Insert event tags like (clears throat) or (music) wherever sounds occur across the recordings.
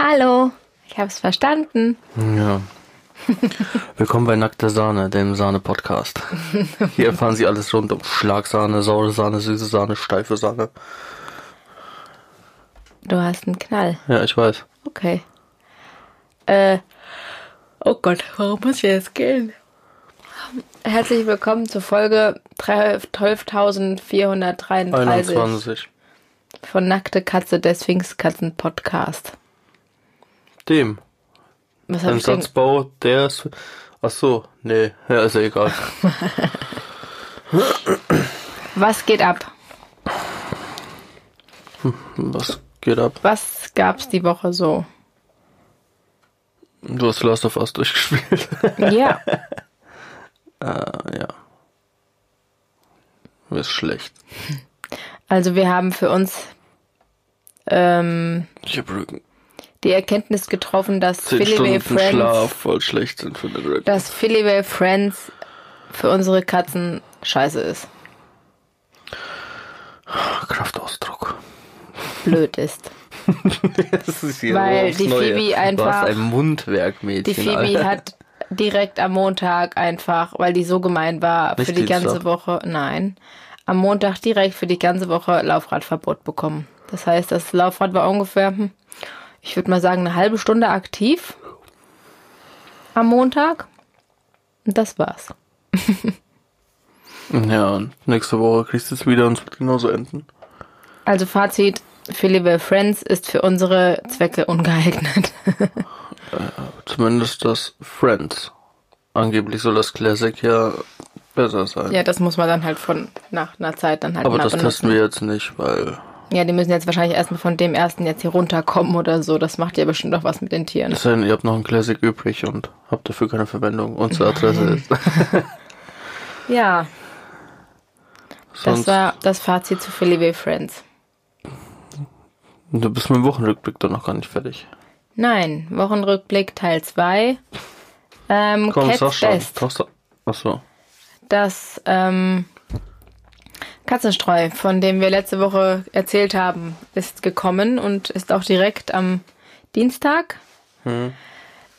Hallo, ich hab's verstanden. Ja. (laughs) Willkommen bei Nackte Sahne, dem Sahne-Podcast. Hier erfahren Sie alles rund um Schlagsahne, saure Sahne, süße Sahne, steife Sahne. Du hast einen Knall. Ja, ich weiß. Okay. Äh, oh Gott, warum muss ich jetzt gehen? Herzlich willkommen zur Folge 12.433 21. von Nackte Katze, der Sphinxkatzen Podcast. Dem. Was hab Ein ich denn? Satzbau, der ist. Ach so, nee, ja, ist ja egal. (laughs) Was geht ab? Was geht ab? Was gab's die Woche so? Du hast Last of Us durchgespielt. (laughs) Ja, äh, (laughs) ja. Mir ist schlecht. also wir haben für uns ähm, Ich hab Rücken. Die Erkenntnis getroffen, dass 10 Philly Friends Schlaf voll schlecht sind für den Rücken. dass Philly Friends für unsere Katzen scheiße ist. Kraftausdruck. Blöd ist. (laughs) Das ist hier Weil die Neue. Phoebe Du einfach- hast ein Mundwerkmädchen. Die Phoebe Alter. hat direkt am Montag einfach, weil die so gemein war, für Nicht die ganze Dienstag? Woche, nein, am Montag direkt für die ganze Woche Laufradverbot bekommen. Das heißt, das Laufrad war ungefähr, hm, ich würde mal sagen, eine halbe Stunde aktiv am Montag. Und das war's. (laughs) Ja, und nächste Woche kriegst du es wieder und es wird genauso enden. Also Fazit, Philly Friends ist für unsere Zwecke ungeeignet. (laughs) Zumindest das Friends. Angeblich soll das Classic ja besser sein. ja, das muss man dann halt von nach einer Zeit dann halt Aber das benutzen. testen wir jetzt nicht, weil Ja, die müssen jetzt wahrscheinlich erstmal von dem ersten jetzt hier runterkommen oder so. Das macht ja bestimmt auch was mit den Tieren. es sei denn, ihr habt noch ein Classic übrig und habt dafür keine Verwendung. Unsere Adresse ist. (laughs) Ja, das Sonst, war das Fazit zu Philly Friends. du bist mit dem Wochenrückblick doch noch gar nicht fertig. Nein, Wochenrückblick Teil 2. Ähm, Komm, sag Cat's schon. Best. Achso. Das ähm, Katzenstreu, von dem wir letzte Woche erzählt haben, ist gekommen und ist auch direkt am Dienstag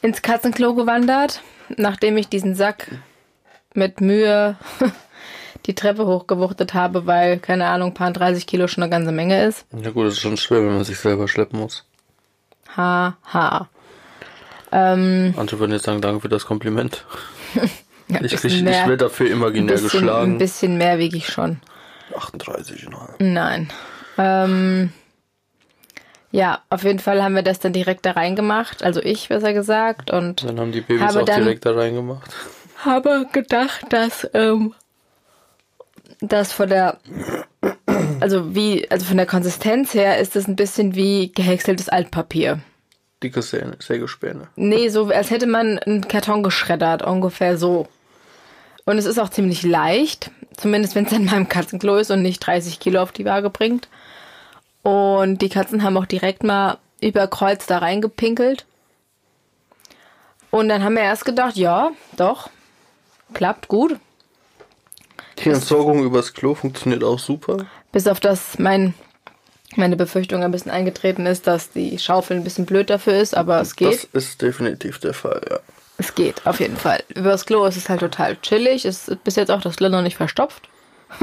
ins Katzenklo gewandert, nachdem ich diesen Sack mit Mühe (laughs) die Treppe hochgewuchtet habe, weil, keine Ahnung, paar 30 Kilo schon eine ganze Menge ist. Ja gut, es ist schon schwer, wenn man sich selber schleppen muss. Ha, ha. Ähm, Manche würden jetzt sagen, danke für das Kompliment. (laughs) ja, Ich, krieg, ich werde dafür ein imaginär bisschen, ein geschlagen. bisschen mehr wiege ich schon. 38,5. Nein. Ähm, ja, auf jeden Fall haben wir das dann direkt da reingemacht, also ich besser gesagt, und Dann haben die Babys auch direkt da reingemacht. habe gedacht, dass ähm, das von der also wie also von der Konsistenz her ist es ein bisschen wie gehäckseltes Altpapier. Dicke Säge, Sägespäne. Nee, so als hätte man einen Karton geschreddert, ungefähr so. Und es ist auch ziemlich leicht, zumindest wenn es in meinem Katzenklo ist und nicht 30 Kilo auf die Waage bringt. Und die Katzen haben auch direkt mal über Kreuz da reingepinkelt. Und dann haben wir erst gedacht, ja, doch, klappt gut. Die Entsorgung übers Klo funktioniert auch super. Bis auf das mein, meine Befürchtung ein bisschen eingetreten ist, dass die Schaufel ein bisschen blöd dafür ist, aber es geht. Das ist definitiv der Fall, ja. Es geht, auf jeden Fall. Übers Klo ist es halt total chillig. Es ist bis jetzt auch das Klo noch nicht verstopft. Ich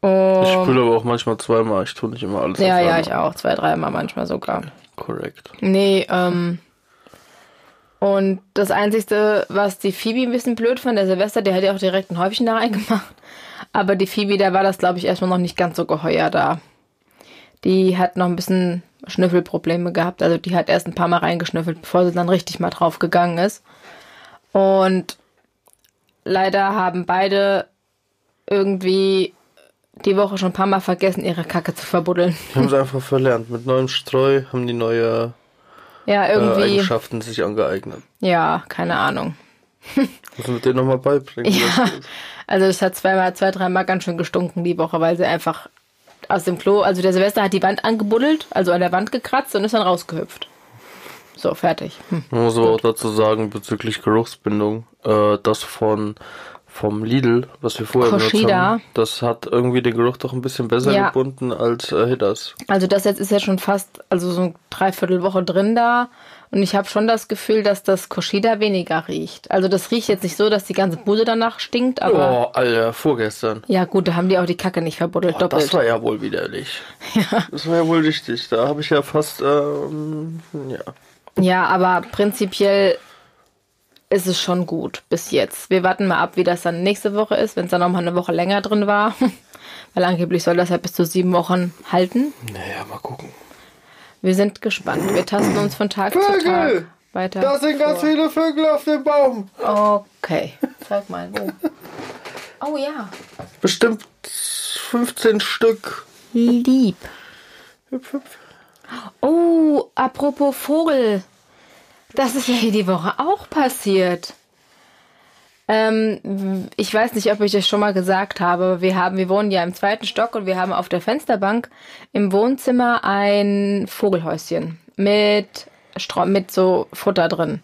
Und spüle aber auch manchmal zweimal. Ich tue nicht immer alles. ja, ja, ich auch. Zwei, dreimal manchmal sogar. Korrekt. Nee, ähm. Und das Einzige, was die Phoebe ein bisschen blöd fand, der Silvester, der hat ja auch direkt ein Häufchen da reingemacht. Aber die Phoebe, da war das, glaube ich, erstmal noch nicht ganz so geheuer da. Die hat noch ein bisschen Schnüffelprobleme gehabt. Also die hat erst ein paar Mal reingeschnüffelt, bevor sie dann richtig mal drauf gegangen ist. Und leider haben beide irgendwie die Woche schon ein paar Mal vergessen, ihre Kacke zu verbuddeln. Die haben es einfach verlernt. Mit neuem Streu haben die neue Ja, äh, irgendwie. Eigenschaften sich angeeignet. ja, keine Ahnung. (laughs) Muss man denen nochmal beibringen. Ja, also es hat zweimal, zwei, dreimal ganz schön gestunken die Woche, weil sie einfach aus dem Klo, also der Silvester hat die Wand angebuddelt, also an der Wand gekratzt und ist dann rausgehüpft. So, fertig. Hm. Man muss aber auch dazu sagen, bezüglich Geruchsbindung, äh, das von vom Lidl, was wir vorher benutzt Koshida. haben, das hat irgendwie den Geruch doch ein bisschen besser Ja. gebunden als äh, Hitters. Also das jetzt ist ja schon fast, also so eine Dreiviertelwoche drin da. Und ich habe schon das Gefühl, dass das Koshida weniger riecht. Also das riecht jetzt nicht so, dass die ganze Bude danach stinkt, aber Oh, Alter, vorgestern. ja gut, da haben die auch die Kacke nicht verbuddelt, Oh, doppelt. das war ja wohl widerlich. (laughs) Ja. Das war ja wohl richtig. Da habe ich ja fast, ähm, ja. Ja, aber prinzipiell ist es schon gut bis jetzt. Wir warten mal ab, wie das dann nächste Woche ist, wenn es dann noch mal eine Woche länger drin war. (laughs) Weil angeblich soll das ja bis zu sieben Wochen halten. Naja, mal gucken. Wir sind gespannt. Wir tasten uns von Tag zu Vögel! Tag weiter. Da sind ganz vor. viele Vögel auf dem Baum. Okay. Zeig mal, wo. Oh ja. Bestimmt 15 Stück. Lieb. Hüpf, hüpf. Oh, apropos Vogel. Das ist ja hier die Woche auch passiert. Ähm, ich weiß nicht, ob ich das schon mal gesagt habe. Wir haben, wir wohnen ja im zweiten Stock und wir haben auf der Fensterbank im Wohnzimmer ein Vogelhäuschen mit Stra mit so Futter drin.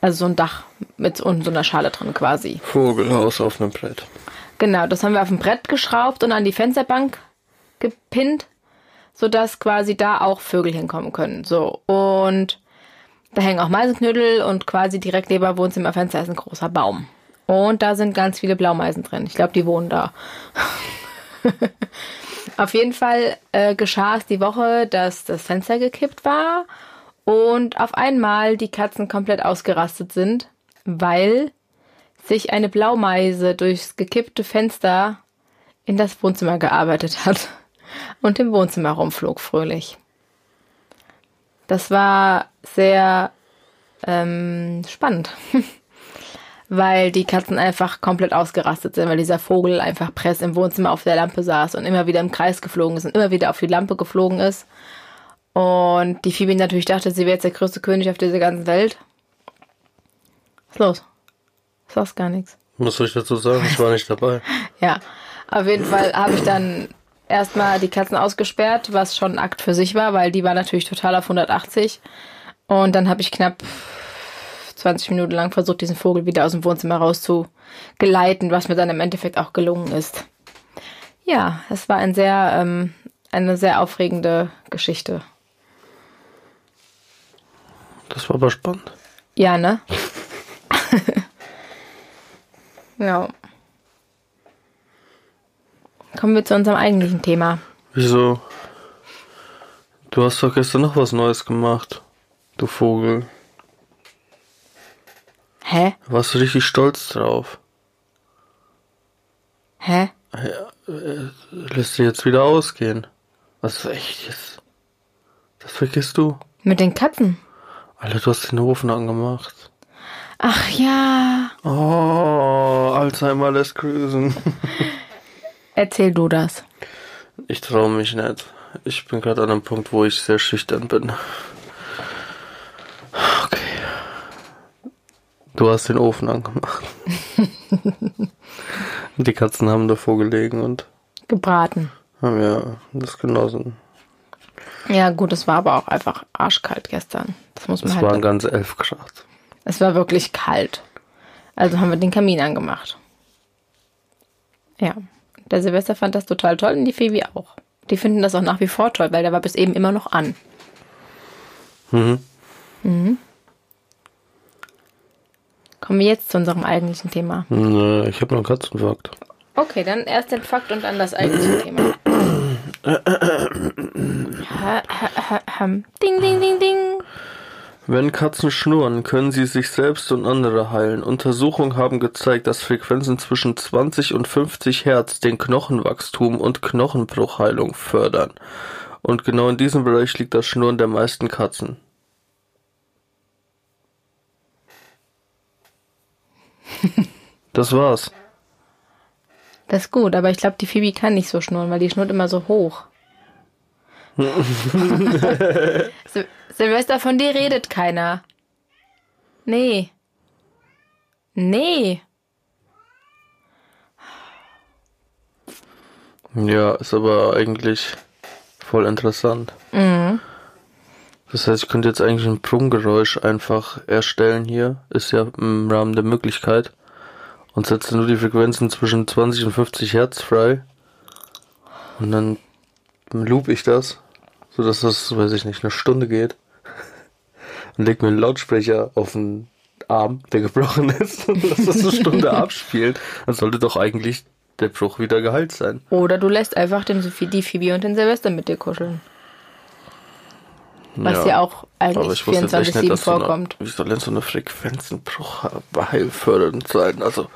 Also so ein Dach mit so, so einer Schale drin quasi. Vogelhaus auf einem Brett. Genau, das haben wir auf ein Brett geschraubt und an die Fensterbank gepinnt, sodass quasi da auch Vögel hinkommen können. So, und da hängen auch Meisenknödel und quasi direkt neben dem Wohnzimmerfenster ist ein großer Baum. Und da sind ganz viele Blaumeisen drin. Ich glaube, die wohnen da. (laughs) auf jeden Fall äh, geschah es die Woche, dass das Fenster gekippt war und auf einmal die Katzen komplett ausgerastet sind, weil sich eine Blaumeise durchs gekippte Fenster in das Wohnzimmer gearbeitet hat (laughs) und im Wohnzimmer rumflog fröhlich. Das war sehr ähm, spannend, (laughs) weil die Katzen einfach komplett ausgerastet sind, weil dieser Vogel einfach press im Wohnzimmer auf der Lampe saß und immer wieder im Kreis geflogen ist und immer wieder auf die Lampe geflogen ist. Und die Phoebe natürlich dachte, sie wäre jetzt der größte König auf dieser ganzen Welt. Was ist los? Du sagst gar nichts. Soll ich dazu sagen? Ich war nicht dabei. (laughs) Ja, auf jeden Fall habe ich dann erstmal die Katzen ausgesperrt, was schon ein Akt für sich war, weil die war natürlich total auf 180. Und dann habe ich knapp 20 Minuten lang versucht, diesen Vogel wieder aus dem Wohnzimmer rauszugeleiten, was mir dann im Endeffekt auch gelungen ist. Ja, es war ein sehr, ähm, eine sehr aufregende Geschichte. Das war aber spannend. Ja, ne? ja. (laughs) Kommen wir zu unserem eigentlichen Thema. Wieso? Du hast doch gestern noch was Neues gemacht. Du Vogel. Hä? Warst du richtig stolz drauf. Hä? Lässt dir jetzt wieder ausgehen. Was echt jetzt? Das vergisst du? Mit den Katzen? Alter, du hast den Ofen angemacht. Ach ja. Oh, Alzheimer lässt grüßen. (laughs) Erzähl du das. Ich traue mich nicht. Ich bin gerade an einem Punkt, wo ich sehr schüchtern bin. Okay. Du hast den Ofen angemacht. (laughs) Die Katzen haben davor gelegen und Gebraten. haben ja das genossen. Ja, gut, es war aber auch einfach arschkalt gestern. Das muss man Es halt. waren ganz elf Grad. es war wirklich kalt. Also haben wir den Kamin angemacht. Ja. Der Silvester fand das total toll und die Phoebe auch. Die finden das auch nach wie vor toll, weil der war bis eben immer noch an. Mhm. Mhm. Kommen wir jetzt zu unserem eigentlichen Thema. Nö, ich habe noch einen Katzenfakt. Okay, dann erst den Fakt und dann das eigentliche (clears throat) Thema. Ding, ding, ding, ding. Wenn Katzen schnurren, können sie sich selbst und andere heilen. Untersuchungen haben gezeigt, dass Frequenzen zwischen 20 und 50 Hertz den Knochenwachstum und Knochenbruchheilung fördern. Und genau in diesem Bereich liegt das Schnurren der meisten Katzen. (laughs) Das war's. Das ist gut, aber ich glaube, die Phoebe kann nicht so schnurren, weil die schnurrt immer so hoch. (laughs) Sil Silvester, von dir redet keiner. Nee. Nee. Ja, ist aber eigentlich voll interessant. Das heißt, ich könnte jetzt eigentlich ein Brummgeräusch einfach erstellen hier. Ist ja im Rahmen der Möglichkeit. und setze nur die Frequenzen zwischen 20 und 50 Hertz frei. Und dann loop ich das, so dass das, weiß ich nicht, eine Stunde geht. Und leg mir einen Lautsprecher auf den Arm, der gebrochen ist, (laughs) und lass das eine Stunde (laughs) abspielen. Dann sollte doch eigentlich der Bruch wieder geheilt sein. Oder du lässt einfach den Sophie, die Phoebe und den Silvester mit dir kuscheln. Was ja, auch eigentlich 24-7 vorkommt. Wie soll denn so eine Frequenzenbruch heilfördernd sein? Also,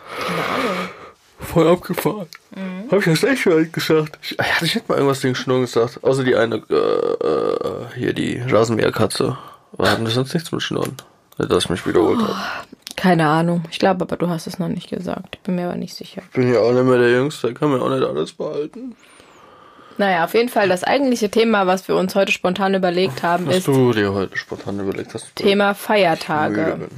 voll abgefahren. Mhm. Hab ich das echt schon gesagt? Ich, hatte ich nicht mal irgendwas gegen Schnurren gesagt. Außer die eine, äh, äh, hier die Rasenmäherkatze. Wir hatten sonst nichts mit Schnurren. Dass ich mich wiederholt oh, habe. Keine Ahnung. Ich glaube aber, du hast es noch nicht gesagt. Ich bin mir aber nicht sicher. Ich bin ja auch nicht mehr der Jüngste. Kann mir auch nicht alles behalten. Naja, auf jeden Fall das eigentliche Thema, was wir uns heute spontan überlegt haben, was ist. du dir heute spontan überlegt hast. Thema Feiertage.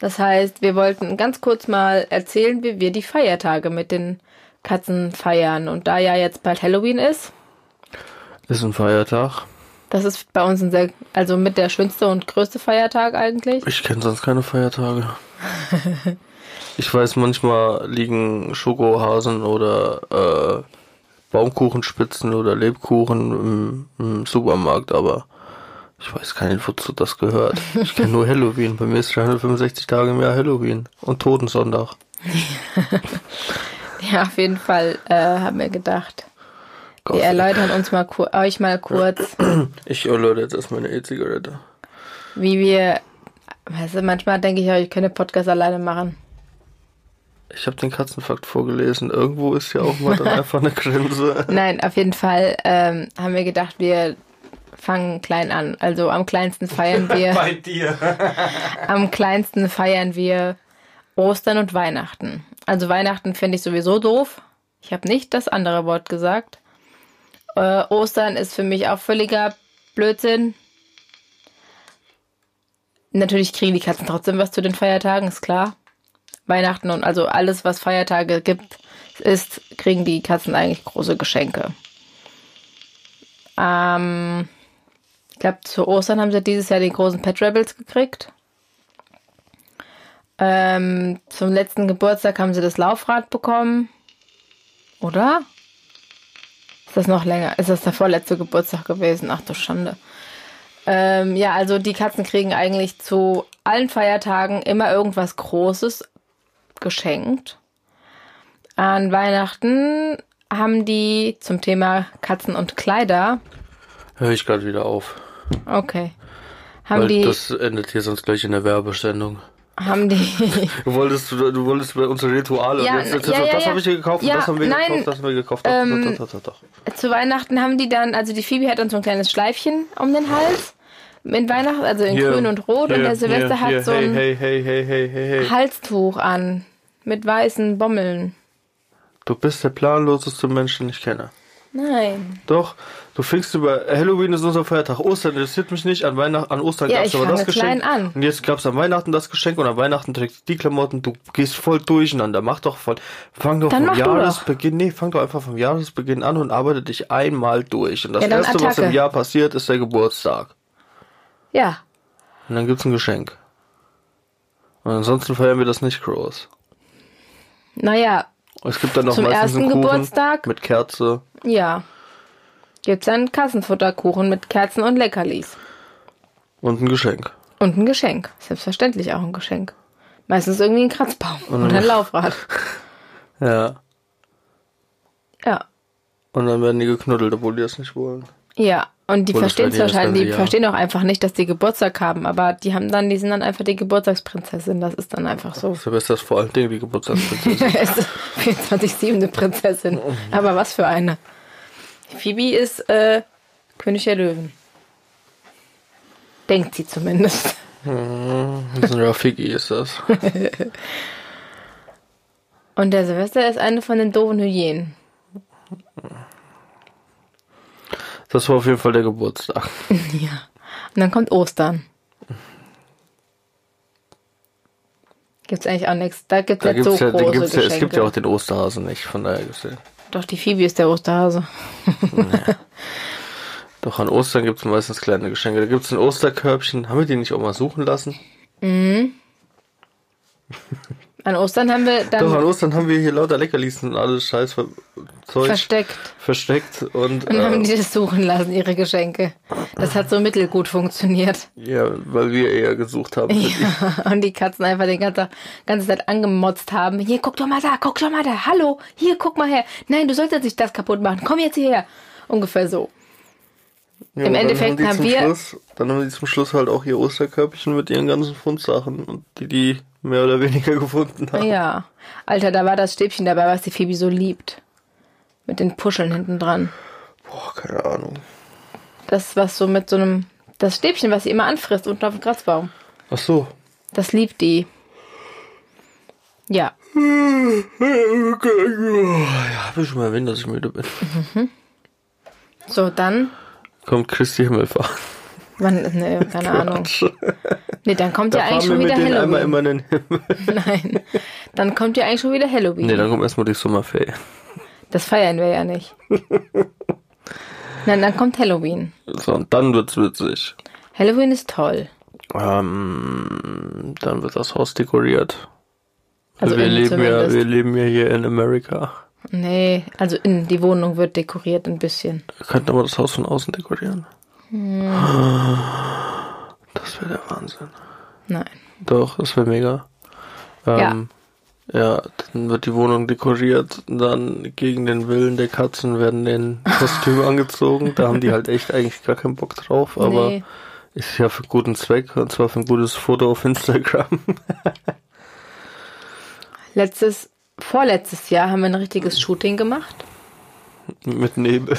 Das heißt, wir wollten ganz kurz mal erzählen, wie wir die Feiertage mit den Katzen feiern. Und da ja jetzt bald Halloween ist. Ist ein Feiertag. Das ist bei uns ein sehr, also mit der schönste und größte Feiertag eigentlich. Ich kenne sonst keine Feiertage. (laughs) ich weiß, manchmal liegen Schokohasen oder äh, Baumkuchenspitzen oder Lebkuchen im, im, Supermarkt, aber ich weiß gar nicht, wozu das gehört. Ich kenne nur Halloween. Bei mir ist 365 Tage im Jahr Halloween und Totensonntag. (laughs) ja, auf jeden Fall äh, haben wir gedacht. Gott, wir erläutern uns mal euch mal kurz. (clears throat) Ich erläutere jetzt erstmal eine E-Zigarette. Wie wir, weißt du, manchmal denke ich, ich könnte Podcast alleine machen. Ich habe den Katzenfakt vorgelesen. Irgendwo ist ja auch mal dann (laughs) einfach eine Grenze. Nein, auf jeden Fall ähm, haben wir gedacht, wir fangen klein an. Also am kleinsten feiern (laughs) wir. Bei dir. (laughs) am kleinsten feiern wir Ostern und Weihnachten. Also Weihnachten finde ich sowieso doof. Ich habe nicht das andere Wort gesagt. Äh, Ostern ist für mich auch völliger Blödsinn. Natürlich kriegen die Katzen trotzdem was zu den Feiertagen, ist klar. Weihnachten und also alles, was Feiertage gibt, ist, kriegen die Katzen eigentlich große Geschenke. Ähm, ich glaube, zu Ostern haben sie dieses Jahr den großen Pet Rebels gekriegt. Ähm, zum letzten Geburtstag haben sie das Laufrad bekommen. Oder? Ist das noch länger? Ist das der vorletzte Geburtstag gewesen? Ach du Schande. Ähm, ja, also die Katzen kriegen eigentlich zu allen Feiertagen immer irgendwas Großes, geschenkt. An Weihnachten haben die zum Thema Katzen und Kleider. Höre ich gerade wieder auf. Okay. Haben Weil die. Das endet hier sonst gleich in der Werbesendung. Haben die. (laughs) du wolltest, du wolltest bei unsere Rituale. Ja, jetzt, jetzt, ja, das ja. habe ich dir gekauft, ja, das haben wir nein, gekauft, das haben wir gekauft. Ähm, doch, doch, doch, zu Weihnachten haben die dann, also die Phoebe hat dann so ein kleines Schleifchen um den Hals. Mit Weihnachten, also in hier, grün und rot. Hier, und der Silvester hier, hat hier, so ein hey, hey, hey, hey, hey, hey. Halstuch an. Mit weißen Bommeln. Du bist der planloseste Mensch, den ich kenne. Nein. Doch, du fängst über Halloween ist unser Feiertag. Ostern interessiert mich nicht. An Weihnachten, an Ostern Ja, gab's ich aber das Geschenk. an. Und jetzt gab's an Weihnachten das Geschenk und an Weihnachten trägst du die Klamotten. Du gehst voll durcheinander. Mach doch voll. Fang doch Dann vom doch. Jahresbeginn. Nee, fang doch einfach vom Jahresbeginn an und arbeite dich einmal durch. Und das Ja, erste, was Attacke. im Jahr passiert, ist der Geburtstag. Ja. Und dann gibt's ein Geschenk. Und ansonsten feiern wir das nicht groß. Naja, Es gibt dann noch Zum meistens ersten einen Geburtstag? mit Kerze. ja. Gibt's einen Kassenfutterkuchen mit Kerzen und Leckerlis. Und ein Geschenk. Und ein Geschenk. Selbstverständlich auch ein Geschenk. Meistens irgendwie ein Kratzbaum oder ein Laufrad. (laughs) Ja. Ja. Und dann werden die geknuddelt, obwohl die das nicht wollen. Ja. Und die das verstehen es das wahrscheinlich, die verstehen auch einfach nicht, dass die Geburtstag haben, aber die haben dann, die sind dann einfach die Geburtstagsprinzessin. Das ist dann einfach so. Silvester ist vor allen Dingen die Geburtstagsprinzessin. (laughs) Es ist 24-7 eine Prinzessin. Aber was für eine. Phoebe ist äh, König der Löwen. Denkt sie zumindest. das ist ein Rafiki, ist das. (laughs) Und der Silvester ist eine von den doofen Hyänen. Das war auf jeden Fall der Geburtstag. (laughs) Ja. Und dann kommt Ostern. Gibt's eigentlich auch nichts. Da gibt's Da jetzt gibt's so ja, große gibt's ja, es gibt ja auch den Osterhasen nicht, von daher gesehen. Doch, die Phoebe ist der Osterhase. Doch an Ostern gibt's meistens kleine Geschenke. Da gibt's ein Osterkörbchen. Haben wir die nicht auch mal suchen lassen? (laughs) An Ostern haben wir dann Doch, an Ostern haben wir hier lauter Leckerlis und alles Scheiß ver Zeug versteckt versteckt und, und haben äh, die das suchen lassen, ihre Geschenke. Das hat so mittelgut funktioniert. ja, weil wir eher gesucht haben. Ja, (laughs) und die Katzen einfach die ganze, ganze Zeit angemotzt haben. Hier, guck doch mal da, guck doch mal da. Hallo, hier, guck mal her. Nein, du solltest nicht das kaputt machen. Komm jetzt hierher. Ungefähr so. Ja, Im Endeffekt haben zum wir- Schluss, dann haben die zum Schluss halt auch ihr Osterkörbchen mit ihren ganzen Fundsachen und die die mehr oder weniger (laughs) gefunden haben. Ja. Alter, da war das Stäbchen dabei, was die Phoebe so liebt. Mit den Puscheln hinten dran. Boah, keine Ahnung. Das, was so mit so einem. Das Stäbchen, was sie immer anfrisst unten auf dem Kratzbaum. Ach so. Das liebt die. Ja. (laughs) Ja, hab ich schon mal erwähnt, dass ich müde bin. So, dann. Kommt Christi Himmelfahrt. Wann, ne, (laughs) keine Ahnung. Nee, dann kommt ja Da eigentlich fahren wir schon wieder denen einmal immer Halloween. in den Himmel. (laughs) Nein. Dann kommt ja eigentlich schon wieder Halloween. Nee, dann kommt erstmal die Sommerferien. Das feiern wir ja nicht. Nein, dann kommt Halloween. So, und dann wird's witzig. Halloween ist toll. Ähm, dann wird das Haus dekoriert. Also wir, leben ja, wir leben ja hier in Amerika. Nee, also in die Wohnung wird dekoriert ein bisschen. Wir könnten aber das Haus von außen dekorieren. Hm. Das wäre der Wahnsinn. Nein. Doch, das wäre mega. Ähm, ja. dann wird die Wohnung dekoriert, dann gegen den Willen der Katzen werden den Kostüme (laughs) angezogen. Da haben die halt echt eigentlich gar keinen Bock drauf, aber Nee. ist ja für guten Zweck und zwar für ein gutes Foto auf Instagram. (laughs) Letztes, vorletztes Jahr haben wir ein richtiges Shooting gemacht Mit Nebel.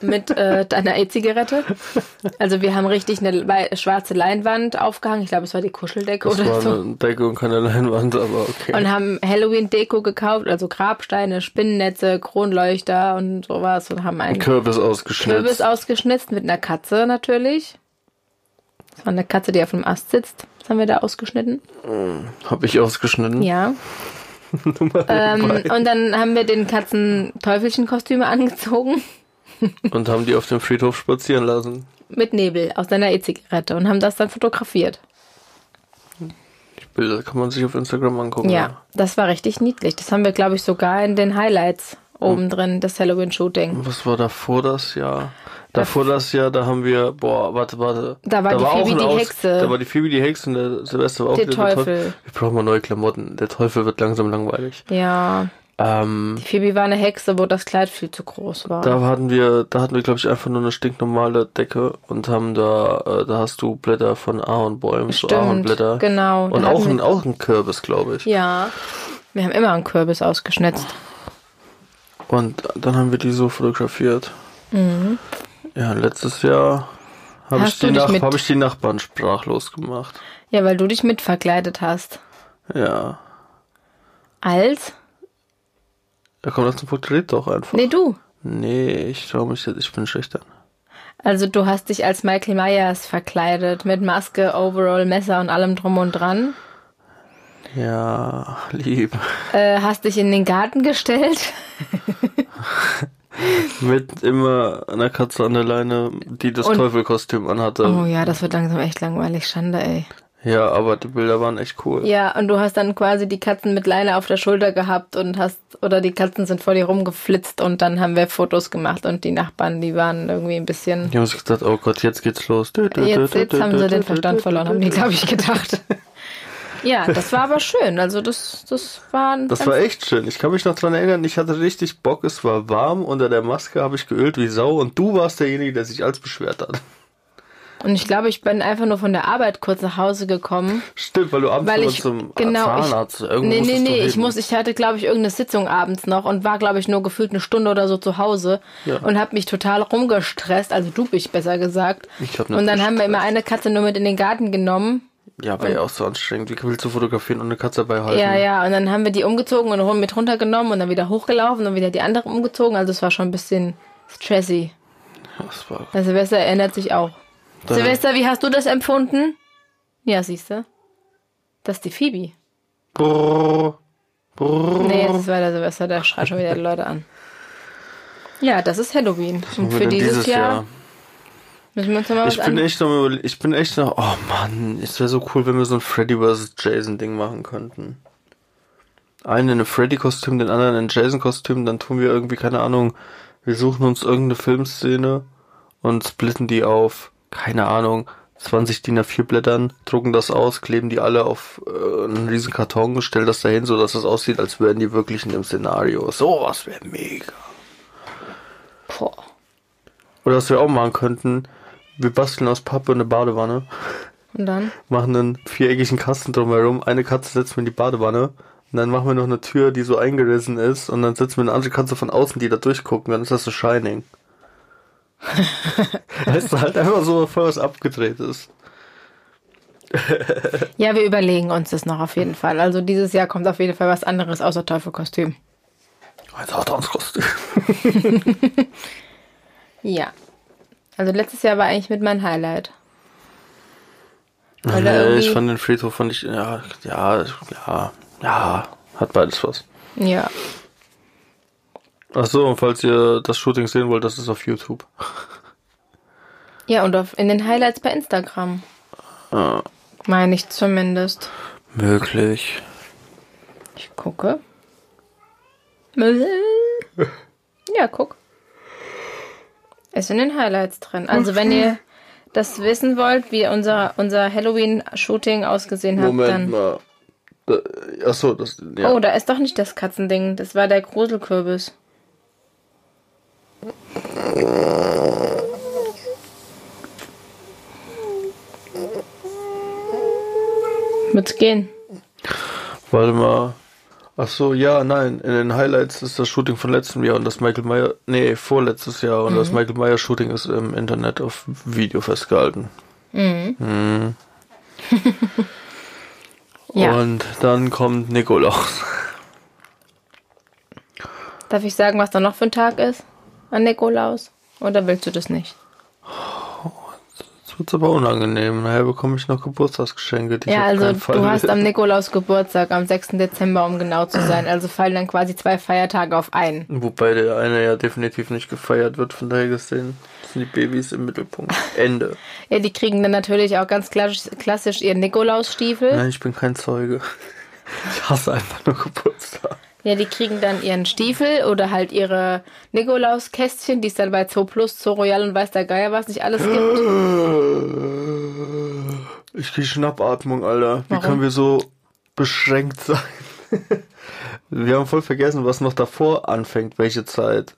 mit äh, einer E-Zigarette. Also wir haben richtig eine wei- schwarze Leinwand aufgehangen. Ich glaube, es war die Kuscheldecke Das oder war so. eine Decke und keine Leinwand, aber okay. Und haben Halloween-Deko gekauft, also Grabsteine, Spinnennetze, Kronleuchter und sowas und haben einen Kürbis ausgeschnitzt. Kürbis ausgeschnitzt mit einer Katze natürlich. Das war eine Katze, die auf dem Ast sitzt. Das haben wir da ausgeschnitten. Hab ich ausgeschnitten. Ja. Ähm, und dann haben wir den Katzen Teufelchenkostüme (laughs) angezogen Und haben die auf dem Friedhof spazieren lassen. mit Nebel aus seiner E-Zigarette und haben das dann fotografiert. Die Bilder kann man sich auf Instagram angucken. Ja, das war richtig niedlich. Das haben wir, glaube ich, sogar in den Highlights oben drin, das Halloween-Shooting. Was war davor das Jahr? Davor das Jahr, da haben wir, boah, warte, warte. Da war die auch Phoebe die Aus- Hexe. Da war die Phoebe die Hexe und der Silvester war auch Der der Teufel. Wir brauchen mal neue Klamotten. Der Teufel wird langsam langweilig. Ja, Ähm, die Phoebe war eine Hexe, wo das Kleid viel zu groß war. da hatten wir, da hatten wir, glaube ich, einfach nur eine stinknormale Decke und haben da, äh, da hast du Blätter von Ahornbäumen, so Ahornblätter. genau. Da Und auch ein, auch ein Kürbis, glaube ich. Ja, wir haben immer einen Kürbis ausgeschnitzt. Und dann haben wir die so fotografiert. Ja, letztes Jahr habe Mhm. Ich, die dich Nach mit- hab ich die Nachbarn sprachlos gemacht. Ja, weil du dich mitverkleidet hast. Ja. Als? Da kommt das zum Punkt, red doch einfach. Nee, du. Nee, ich traue mich jetzt, ich bin schüchtern. Also du hast dich als Michael Myers verkleidet, mit Maske, Overall, Messer und allem drum und dran. Ja, lieb. Äh, hast dich in den Garten gestellt. (laughs) Mit immer einer Katze an der Leine, die das Und- Teufelkostüm anhatte. Oh ja, das wird langsam echt langweilig. Schande, ey. Ja, aber die Bilder waren echt cool. Ja, und du hast dann quasi die Katzen mit Leine auf der Schulter gehabt und hast, oder die Katzen sind vor dir rumgeflitzt und dann haben wir Fotos gemacht und die Nachbarn, die waren irgendwie ein bisschen. Die haben sich gedacht, oh Gott, jetzt geht's los. Jetzt, jetzt haben sie den Verstand verloren, haben die, glaube ich, gedacht. (laughs) Ja, das war aber schön. Also das, das war. ein Das war echt schön. Ich kann mich noch dran erinnern, ich hatte richtig Bock, es war warm, unter der Maske habe ich geölt wie Sau und du warst derjenige, der sich als beschwert hat. Und ich glaube, ich bin einfach nur von der Arbeit kurz nach Hause gekommen. Stimmt, weil du abends Weil ich, zum genau, Zahnarzt ich, irgendwo nee, nee, nee, ich muss, ich hatte, glaube ich, irgendeine Sitzung abends noch und war, glaube ich, nur gefühlt eine Stunde oder so zu Hause Ja. und habe mich total rumgestresst, also du bist besser gesagt. Ich hab nicht und dann haben wir immer eine Katze nur mit in den Garten genommen. Ja, war ja auch so anstrengend. Wie willst du fotografieren und eine Katze dabei halten? Ja, ja, und dann haben wir die umgezogen und rum- mit runtergenommen und dann wieder hochgelaufen und wieder die andere umgezogen. Also es war schon ein bisschen stressy. Das war Der Silvester erinnert sich auch. Dann- Silvester, wie hast du das empfunden? Ja, siehst du. Das ist die Phoebe. Brrr, brrr. Nee, jetzt ist weiter Silvester, der schreit schon wieder die Leute an. Ja, das ist Halloween. Und für denn dieses, Jahr, müssen wir uns noch mal was Ich bin echt noch ich bin echt noch, oh Mann, es wäre so cool, wenn wir so ein Freddy vs. Jason Ding machen könnten. einen in einem Freddy-Kostüm, den anderen in einem Jason-Kostüm, dann tun wir irgendwie, keine Ahnung, wir suchen uns irgendeine Filmszene und splitten die auf, keine Ahnung, 20 DIN A4 Blättern, drucken das aus, kleben die alle auf äh, einen riesen Karton, stellen das dahin, so dass es aussieht, als wären die wirklich in dem Szenario. Sowas wäre mega. Boah. Oder was wir auch machen könnten, wir basteln aus Pappe eine Badewanne, Und dann? machen einen viereckigen Kasten drumherum, eine Katze setzen wir in die Badewanne und dann machen wir noch eine Tür, die so eingerissen ist und dann setzen wir eine andere Katze von außen, die da durchgucken, dann ist das so Shining. (laughs) weißt du, halt einfach so voll was abgedreht ist. Ja, wir überlegen uns das noch auf jeden Fall. Also dieses Jahr kommt auf jeden Fall was anderes außer Teufelkostüm. Ein Satanskostüm. (laughs) Ja. Also letztes Jahr war eigentlich mit mein Highlight. Weil Nee, ich fand den Friedhof, fand ich, ja, ja, ja, ja, hat beides was. Ja. Ach so, und falls ihr das Shooting sehen wollt, das ist auf YouTube. (laughs) Ja, und auf, in den Highlights bei Instagram. Ah, Meine ich zumindest. möglich. Ich gucke. Ja, guck. Ist in den Highlights drin. Also wenn ihr das wissen wollt, wie unser, unser Halloween-Shooting ausgesehen hat, Moment dann... mal. Da, ach so, das, ja. Oh, da ist doch nicht das Katzending. Das war der Gruselkürbis. Wird's gehen? Warte mal. Ach so, ja, nein. In den Highlights ist das Shooting von letztem Jahr und das Michael Meyer, nee, vorletztes Jahr und das Michael Meyer Shooting ist im Internet auf Video festgehalten. Mhm. (laughs) Ja. Und dann kommt Nikolaus. Darf ich sagen, was da noch für ein Tag ist? An Nikolaus? Oder willst du das nicht? Jetzt wird's aber unangenehm. Nachher bekomme ich noch Geburtstagsgeschenke. Die ich ja, auf also du hast am Nikolaus Geburtstag, am 6. Dezember, um genau zu sein. Also fallen dann quasi zwei Feiertage auf einen. Wobei der eine ja definitiv nicht gefeiert wird, von daher gesehen sind die Babys im Mittelpunkt. Ende. (laughs) Ja, die kriegen dann natürlich auch ganz klassisch, klassisch ihren Nikolausstiefel. Nein, ich bin kein Zeuge. (laughs) Ich hasse einfach nur Geburtstag. Ja, die kriegen dann ihren Stiefel oder halt ihre Nikolauskästchen, die es dann bei Zoo Plus, Zoo Royal und weiß der Geier was nicht alles gibt. Ich krieg Schnappatmung, Alter. Wie Warum? können wir so beschränkt sein? (laughs) wir haben voll vergessen, was noch davor anfängt, welche Zeit.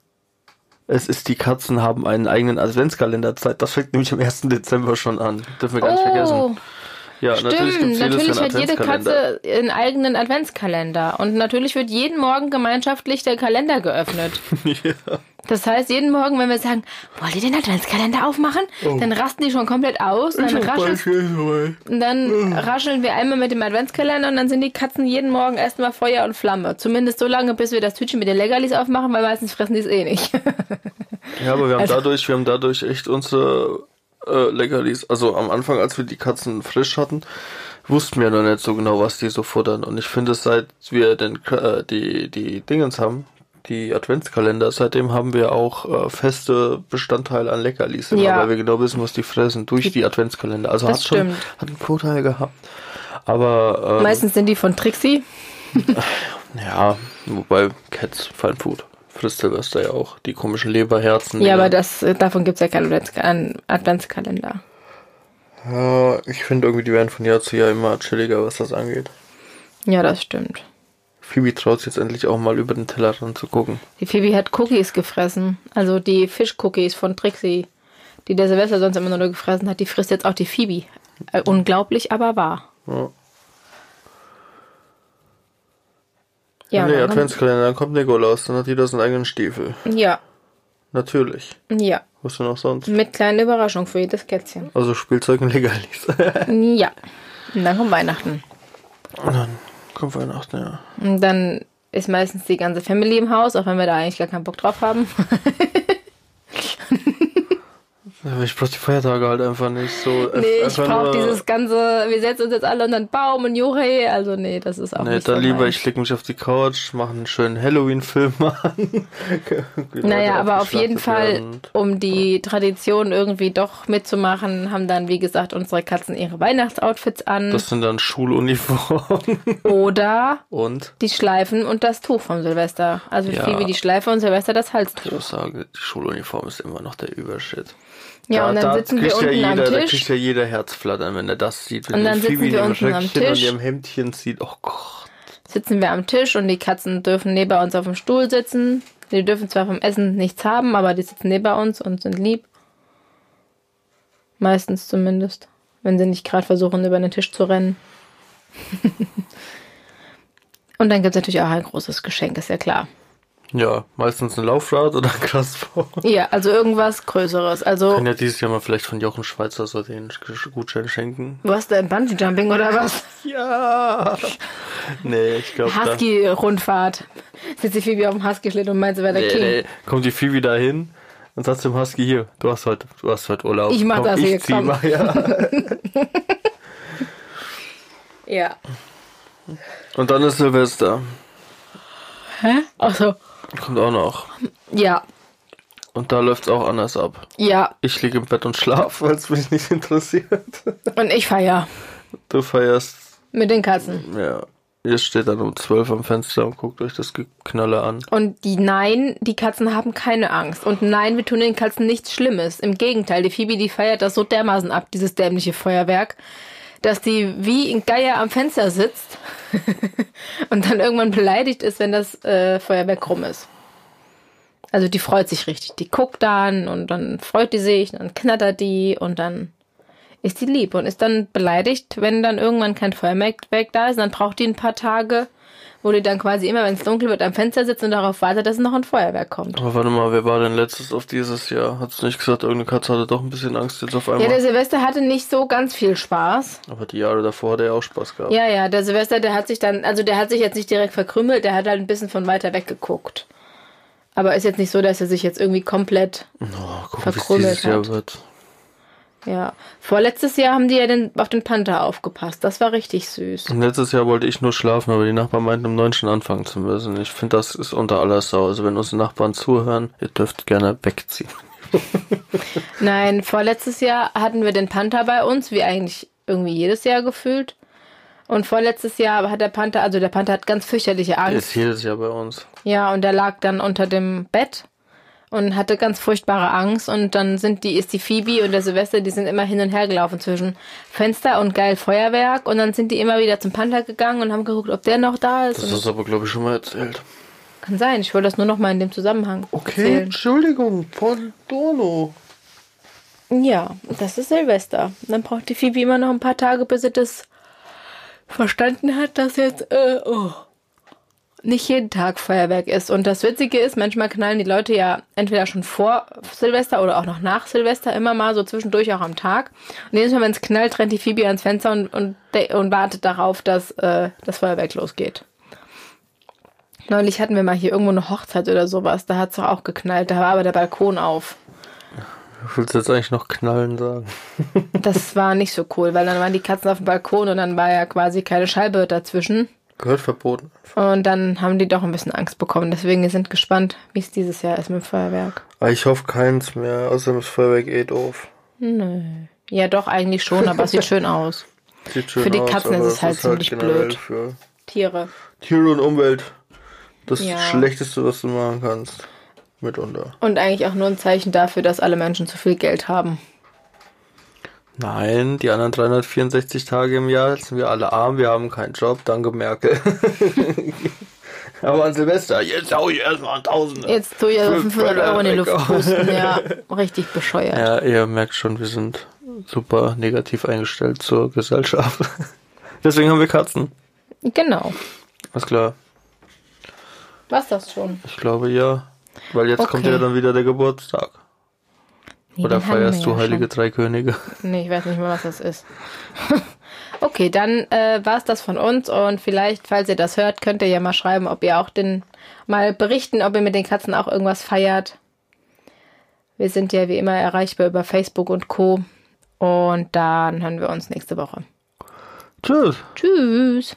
Es ist, die Katzen haben einen eigenen Adventskalenderzeit. Das fängt nämlich am 1. Dezember schon an. Dürfen wir gar nicht Oh, vergessen. Ja, natürlich stimmt. Natürlich Jahr hat jede. Katze einen eigenen Adventskalender. Und natürlich wird jeden Morgen gemeinschaftlich der Kalender geöffnet. (laughs) ja. Das heißt, jeden Morgen, wenn wir sagen, wollt ihr den Adventskalender aufmachen? Dann rasten die schon komplett aus. Dann, rascheln, und dann rascheln wir einmal mit dem Adventskalender und dann sind die Katzen jeden Morgen erstmal Feuer und Flamme. Zumindest so lange, bis wir das Tütchen mit den Leckerlis aufmachen, weil meistens fressen die es eh nicht. Ja, aber wir haben Also- dadurch, wir haben dadurch echt unsere äh, Leckerlis. Also am Anfang, als wir die Katzen frisch hatten, wussten wir noch nicht so genau, was die so futtern. Und ich finde, seit wir den äh, die die Dingens haben, die Adventskalender, seitdem haben wir auch äh, feste Bestandteile an Leckerlis, Ja. weil wir genau wissen, was die fressen durch die Adventskalender. Also hat schon stimmt. hat einen Vorteil gehabt. Aber ähm, Meistens sind die von Trixie. (laughs) ja, wobei Cats Fine Food frisst Silvester ja auch die komischen Leberherzen. Ja, aber da- das, äh, davon gibt's ja keinen Advents einen Adventskalender. Ja, ich finde irgendwie, die werden von Jahr zu Jahr immer chilliger, was das angeht. Ja, das stimmt. Phoebe traut sich jetzt endlich auch mal über den Tellerrand zu gucken. Die Phoebe hat Cookies gefressen. Also die Fischcookies von Trixie, die der Silvester sonst immer nur gefressen hat, die frisst jetzt auch die Phoebe. Äh, unglaublich, aber wahr. Ja. Ja, nee, Adventskalender, dann kommt Nikolaus, dann hat jeder seinen eigenen Stiefel. ja, Natürlich. ja. Was denn auch sonst? Mit kleiner Überraschung für jedes Kätzchen. Also Spielzeug und Leckerlis. (laughs) Ja. Und dann kommt Weihnachten. und dann kommt Weihnachten, ja. Und dann ist meistens die ganze Family im Haus, auch wenn wir da eigentlich gar keinen Bock drauf haben. (laughs) Ich brauch die Feiertage halt einfach nicht so. Nee, ich brauche dieses ganze, wir setzen uns jetzt alle unter den Baum und Juche, also nee, das ist auch Nee, nicht dann so lieber, meins. ich leg mich auf die Couch, mache einen schönen Halloween-Film (laughs) an. Naja, aber auf jeden Fall, werden. um die Tradition irgendwie doch mitzumachen, haben dann, wie gesagt, unsere Katzen ihre Weihnachtsoutfits an Das sind dann Schuluniformen. (laughs) oder Und? die Schleifen und das Tuch vom Silvester. Also Ja. viel wie die Schleife und Silvester das Ich Halstuch. muss sagen, die Schuluniform ist immer noch der Übershit. Ja, Da- und dann da sitzen wir unten ja am jeder, Da Tisch. kriegt ja jeder Herzflattern, wenn er das sieht. Wenn Und dann sitzen wir ihrem unten am Röckchen und Tisch. ihrem Hemdchen sieht. Oh Gott. Sitzen wir am Tisch und die Katzen dürfen neben uns auf dem Stuhl sitzen. Die dürfen zwar vom Essen nichts haben, aber die sitzen neben uns und sind lieb. Meistens zumindest. Wenn sie nicht gerade versuchen, über den Tisch zu rennen. (laughs) und dann gibt es natürlich auch ein großes Geschenk, ist ja klar. Ja, meistens ein Laufrad oder ein Grasbaum. Ja, also irgendwas Größeres. Also, Kann ja dieses Jahr mal vielleicht von Jochen Schweizer so den Gutschein schenken. du hast denn Bungee-Jumping oder was? (laughs) Ja. Nee, ich glaube da. Husky-Rundfahrt. Sitzt die Phoebe auf dem Husky-Schlitten und meint, sie wäre der Nee, King. nee. Kommt die Phoebe da hin und sagt zum Husky hier, du hast heute, du hast heute Urlaub. Ich mach das ich hier, zieh komm. Mal, ja. (laughs) Ja. Und dann ist Silvester. Hä? Achso. Kommt auch noch. Ja. Und da läuft's auch anders ab. Ja. Ich liege im Bett und schlaf, (laughs) weil es mich nicht interessiert. Und ich feier. Du feierst, Mit den Katzen. ja. Ihr steht dann um 12 am Fenster und guckt euch das Geknalle an. Und die Nein, die Katzen haben keine Angst. Und nein, wir tun den Katzen nichts Schlimmes. Im Gegenteil, die Phoebe, die feiert das so dermaßen ab, dieses dämliche Feuerwerk, dass die wie ein Geier am Fenster sitzt (laughs) und dann irgendwann beleidigt ist, wenn das äh, Feuerwerk rum ist. Also die freut sich richtig. Die guckt dann und dann freut die sich, dann knattert die und dann ist die lieb und ist dann beleidigt, wenn dann irgendwann kein Feuerwerk da ist. Und dann braucht die ein paar Tage, wo die dann quasi immer, wenn es dunkel wird, am Fenster sitzt und darauf wartet, dass noch ein Feuerwerk kommt. Aber warte mal, wer war denn letztes auf dieses Jahr? Hat's nicht gesagt, irgendeine Katze hatte doch ein bisschen Angst jetzt auf Ja, einmal? der Silvester hatte nicht so ganz viel Spaß. Aber die Jahre davor hat er ja auch Spaß gehabt. Ja, ja, der Silvester, der hat sich dann, also der hat sich jetzt nicht direkt verkrümelt, der hat halt ein bisschen von weiter weg geguckt. Aber ist jetzt nicht so, dass er sich jetzt irgendwie komplett, Oh, es Verkrümelt dieses Jahr hat. wird. Ja. Vorletztes Jahr haben die ja den, auf den Panther aufgepasst. Das war richtig süß. Und letztes Jahr wollte ich nur schlafen, aber die Nachbarn meinten, um neun schon anfangen zu müssen. Ich finde, das ist unter aller Sau. Also wenn unsere Nachbarn zuhören, ihr dürft gerne wegziehen. (laughs) Nein, vorletztes Jahr hatten wir den Panther bei uns, wie eigentlich irgendwie jedes Jahr gefühlt. Und vorletztes Jahr hat der Panther, also der Panther hat ganz fürchterliche Der Angst. ist jedes Jahr bei uns. Ja, und der lag dann unter dem Bett und hatte ganz furchtbare Angst. Und dann sind die, ist die Phoebe und der Silvester, die sind immer hin und her gelaufen zwischen Fenster und geil Feuerwerk. Und dann sind die immer wieder zum Panther gegangen und haben geguckt, ob der noch da ist. Das ist aber, glaube ich, schon mal erzählt. kann sein, ich wollte das nur noch mal in dem Zusammenhang erzählen. Entschuldigung, von Dono. Ja, das ist Silvester. Dann braucht die Phoebe immer noch ein paar Tage, bis sie das verstanden hat, dass jetzt äh, oh, nicht jeden Tag Feuerwerk ist. Und das Witzige ist, manchmal knallen die Leute ja entweder schon vor Silvester oder auch noch nach Silvester immer mal so zwischendurch auch am Tag. Und jedes Mal, wenn es knallt, rennt die Phoebe ans Fenster und, und, und wartet darauf, dass äh, das Feuerwerk losgeht. Neulich hatten wir mal hier irgendwo eine Hochzeit oder sowas. Da hat es doch auch geknallt. Da war aber der Balkon auf. Willst du jetzt eigentlich noch knallen sagen? Das war nicht so cool, weil dann waren die Katzen auf dem Balkon und dann war ja quasi keine Scheibe dazwischen. Gehört verboten. Und dann haben die doch ein bisschen Angst bekommen. Deswegen wir sind gespannt, wie es dieses Jahr ist mit dem Feuerwerk. Ich hoffe keins mehr, außerdem ist Feuerwerk eh doof. Nö. Ja, doch, eigentlich schon, aber es sieht (laughs) schön aus. Sieht schön Für die aus, Katzen aber ist es halt ziemlich generell blöd. Für Tiere. Tiere und Umwelt das Ja. Schlechteste, was du machen kannst. Mitunter. Und eigentlich auch nur ein Zeichen dafür, dass alle Menschen zu viel Geld haben. Nein, die anderen 364 Tage im Jahr sind wir alle arm, wir haben keinen Job, danke Merkel. (laughs) Aber an Silvester, jetzt hau ich erstmal Tausende. Jetzt tue ich also 500 Euro in die Luft pusten. Ja, richtig bescheuert. Ja, ihr merkt schon, wir sind super negativ eingestellt zur Gesellschaft. (laughs) Deswegen haben wir Katzen. Genau. Ist klar. Was das schon? Ich glaube ja. Weil jetzt kommt Okay. ja dann wieder der Geburtstag. Nee, Oder feierst du ja Heilige schon. Drei Könige? (laughs) Nee, ich weiß nicht mehr, was das ist. (laughs) okay, dann äh, war es das von uns und vielleicht, falls ihr das hört, könnt ihr ja mal schreiben, ob ihr auch den mal berichten, ob ihr mit den Katzen auch irgendwas feiert. Wir sind ja wie immer erreichbar über Facebook und Co. Und dann hören wir uns nächste Woche. Tschüss. Tschüss.